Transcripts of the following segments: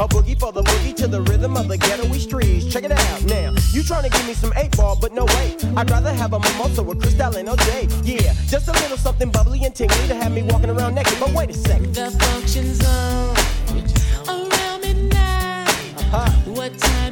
A boogie for the boogie to the rhythm of the ghettoy streets. Check it out now. You trying to give me some eight ball, but no way. I'd rather have a mimosa with Cristal and OJ. Yeah, just a little something bubbly and tingly to have me walking around naked. But wait a second. The function's on around midnight. Uh-huh. What time?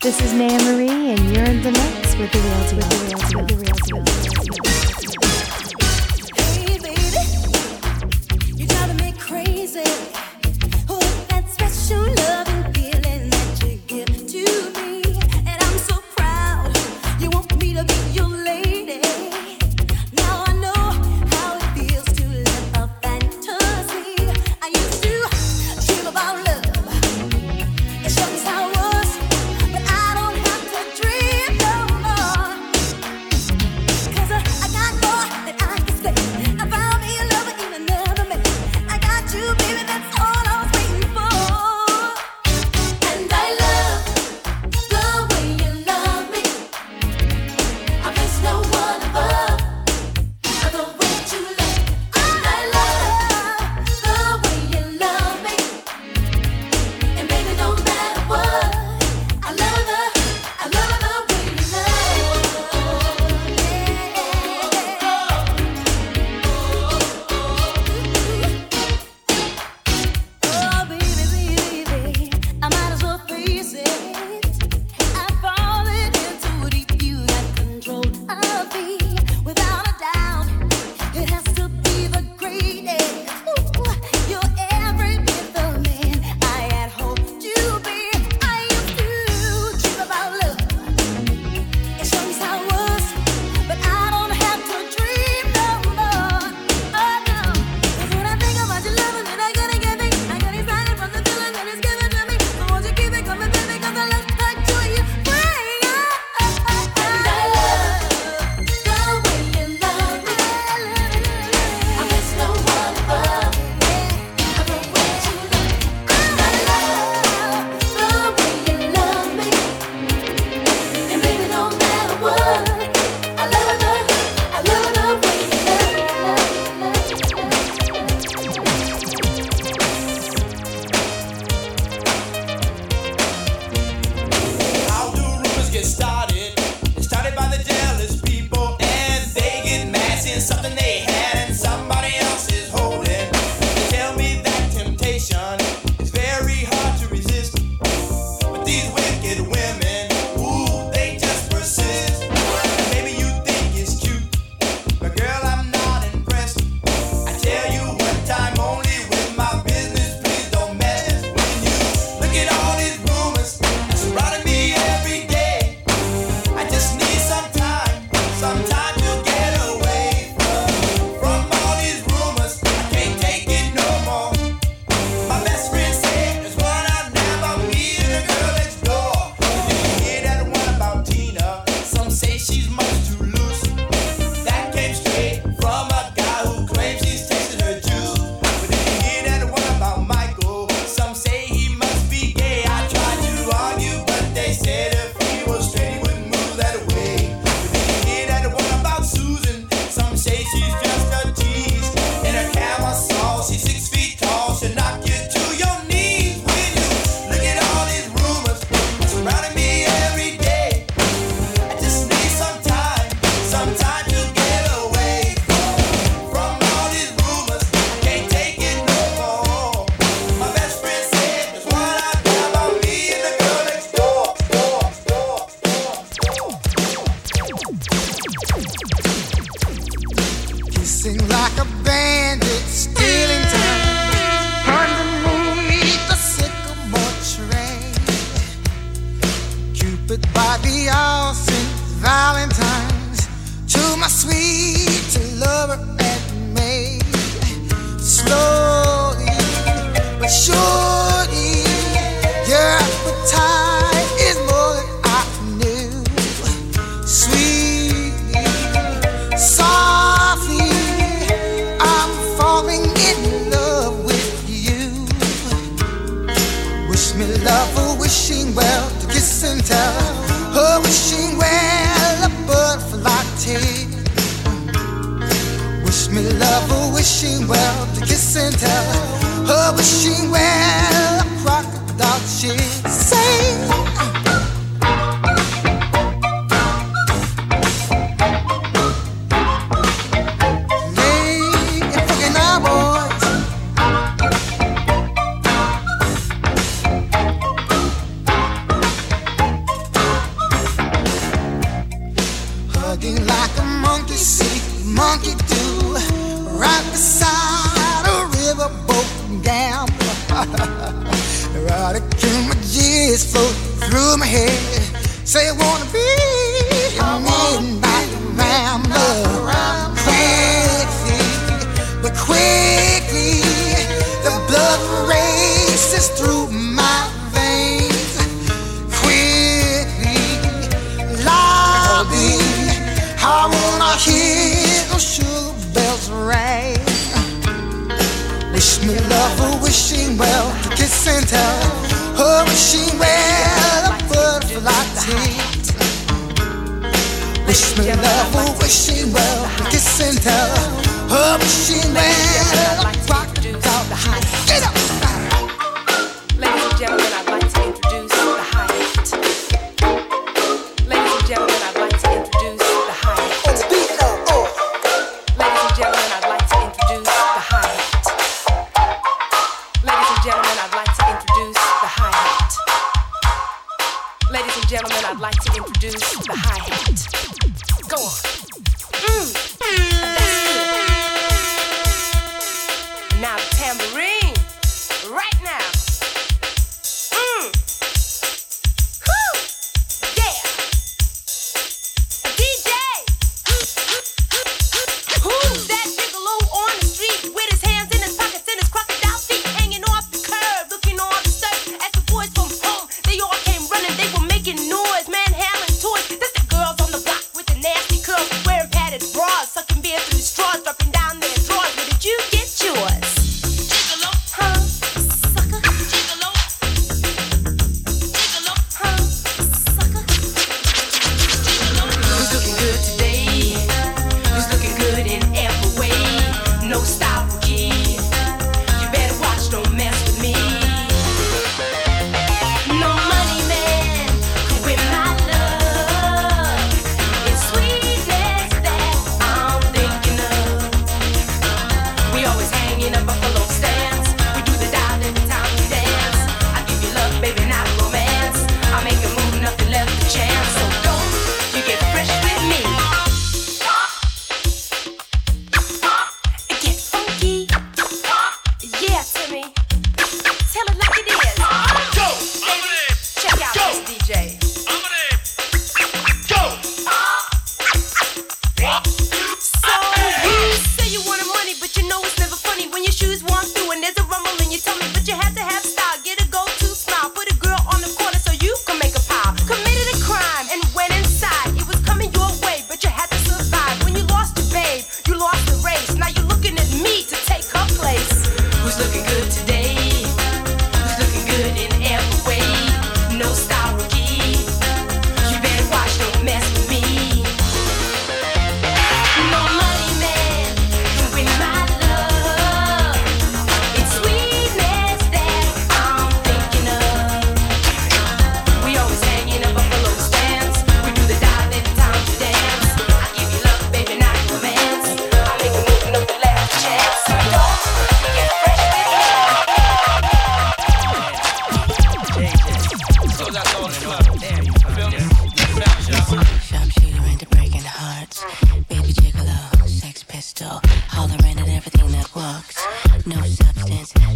This is Naya Marie, and you're in the mix with the real deal. With the real. With the real. Wish me love, oh, wishing well to kiss and tell. Oh, wishing well a butterfly tea. Wish me love, oh, wishing well to kiss and tell. Oh, wishing well a crocodile she say.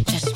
Just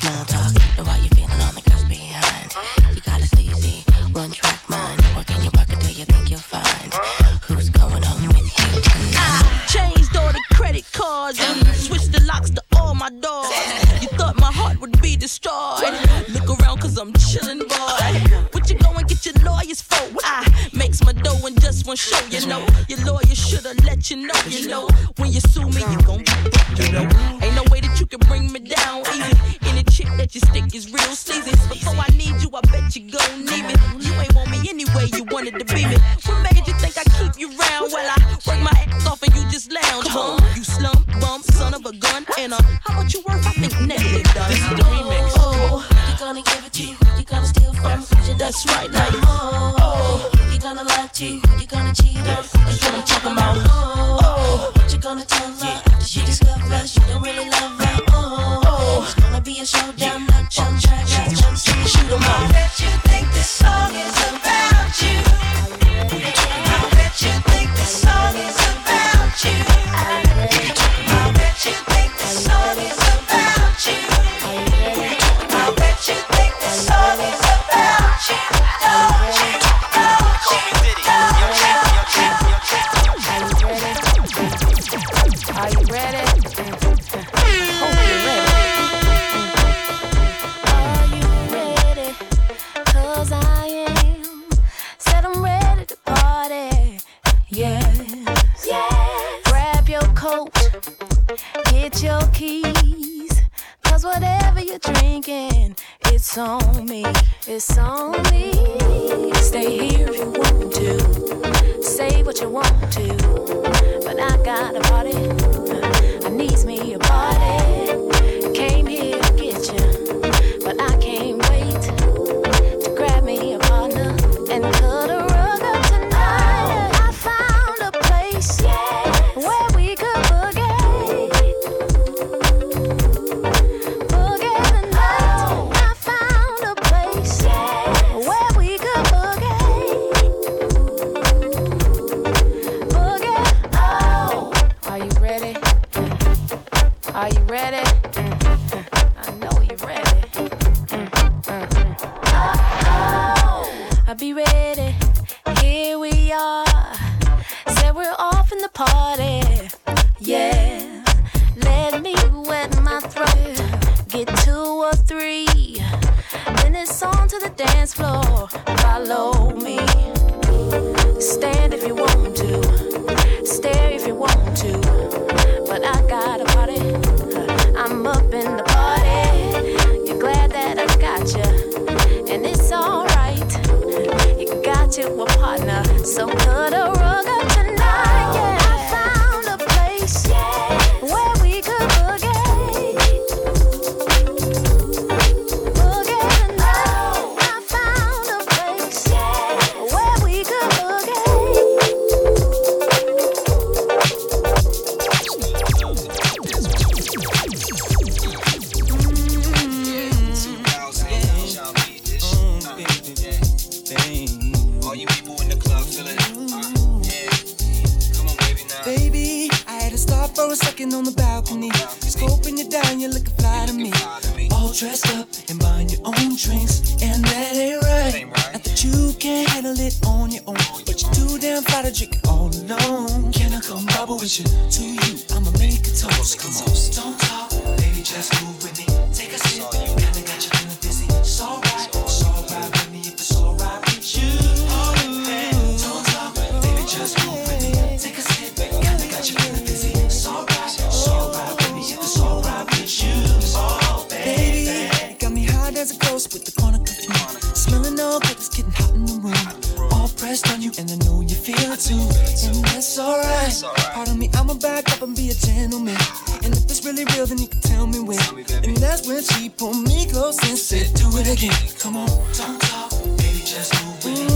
really real, then you can tell me when. Tell me and that's when she pulled me close and said, Do it again. Come on, don't talk, baby, just move it.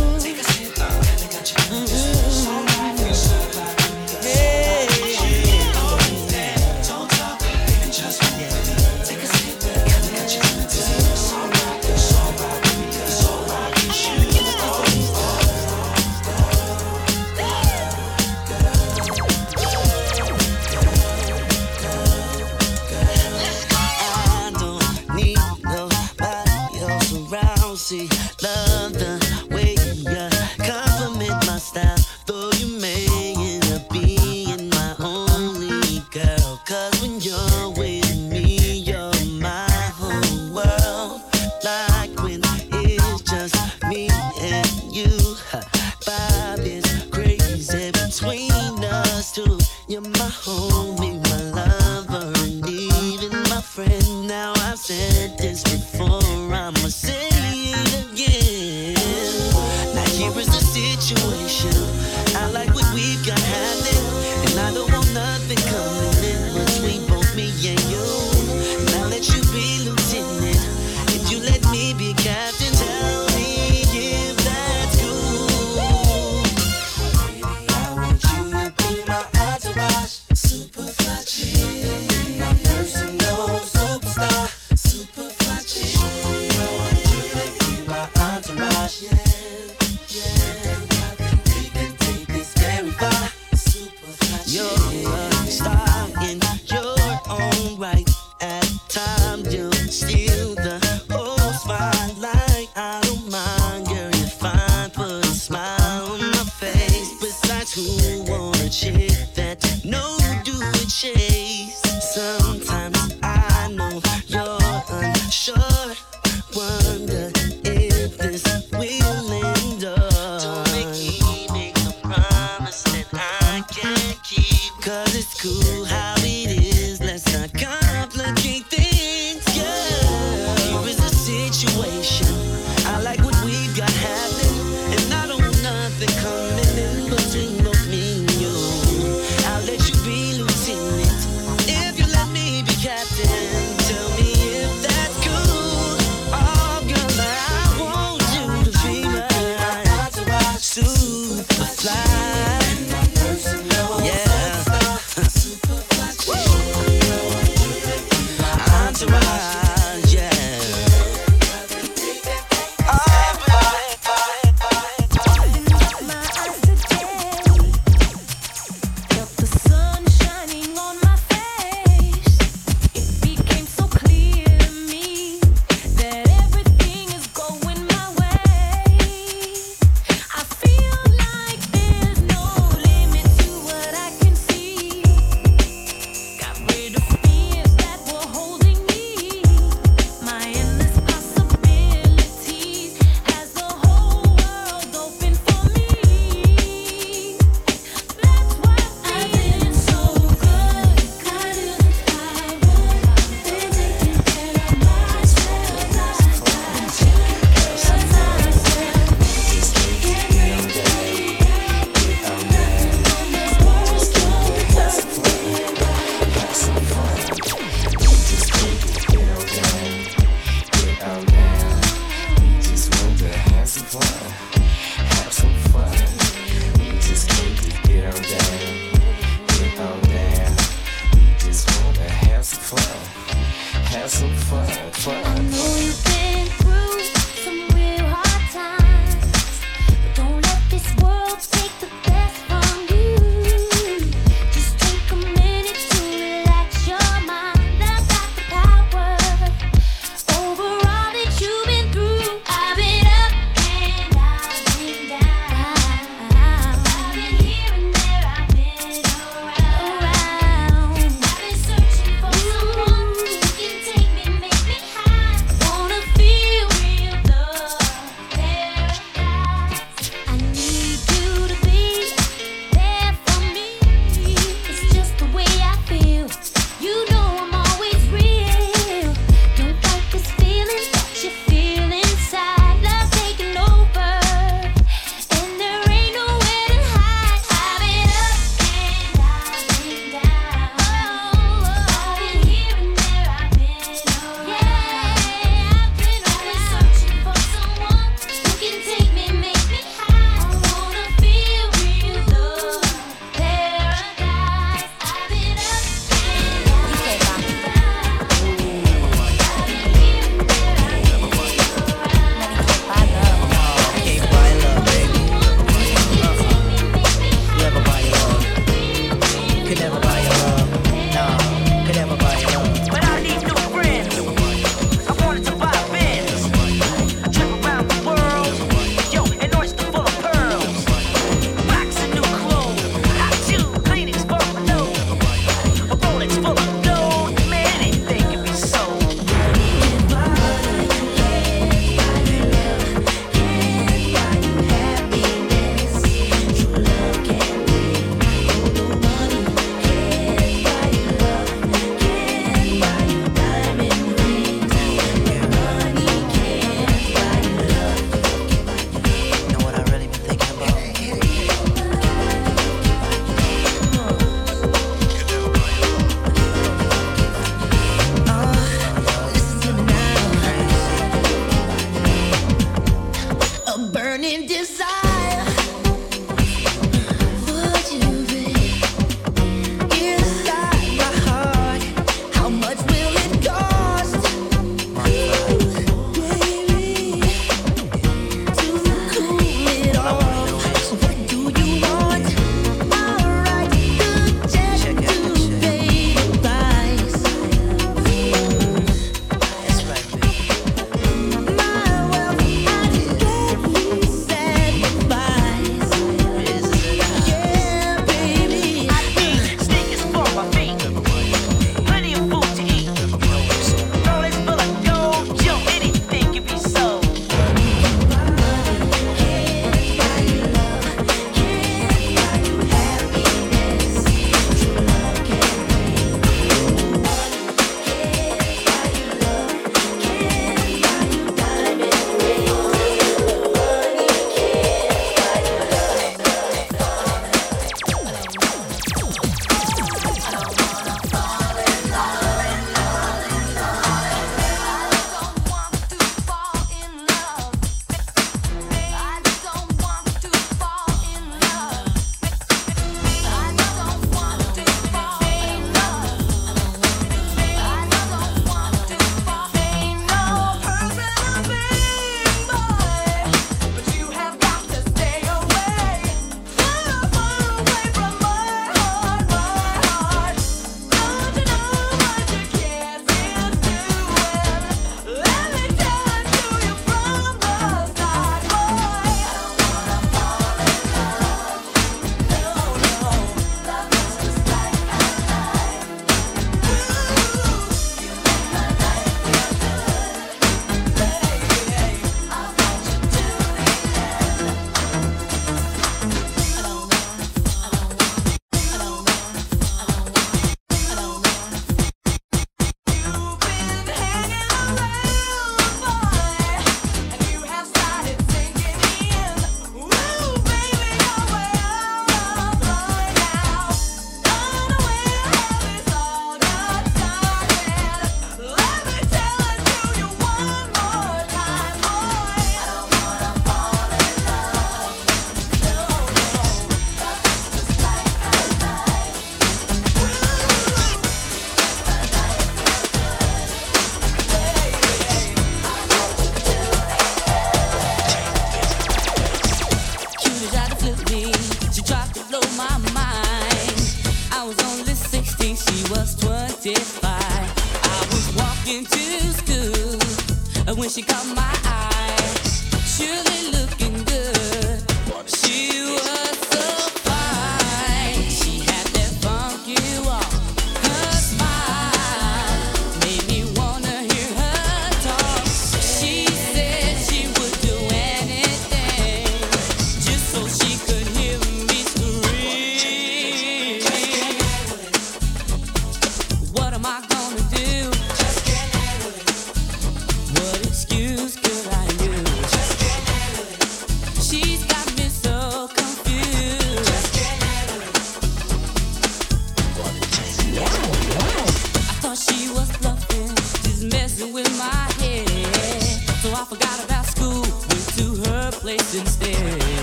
How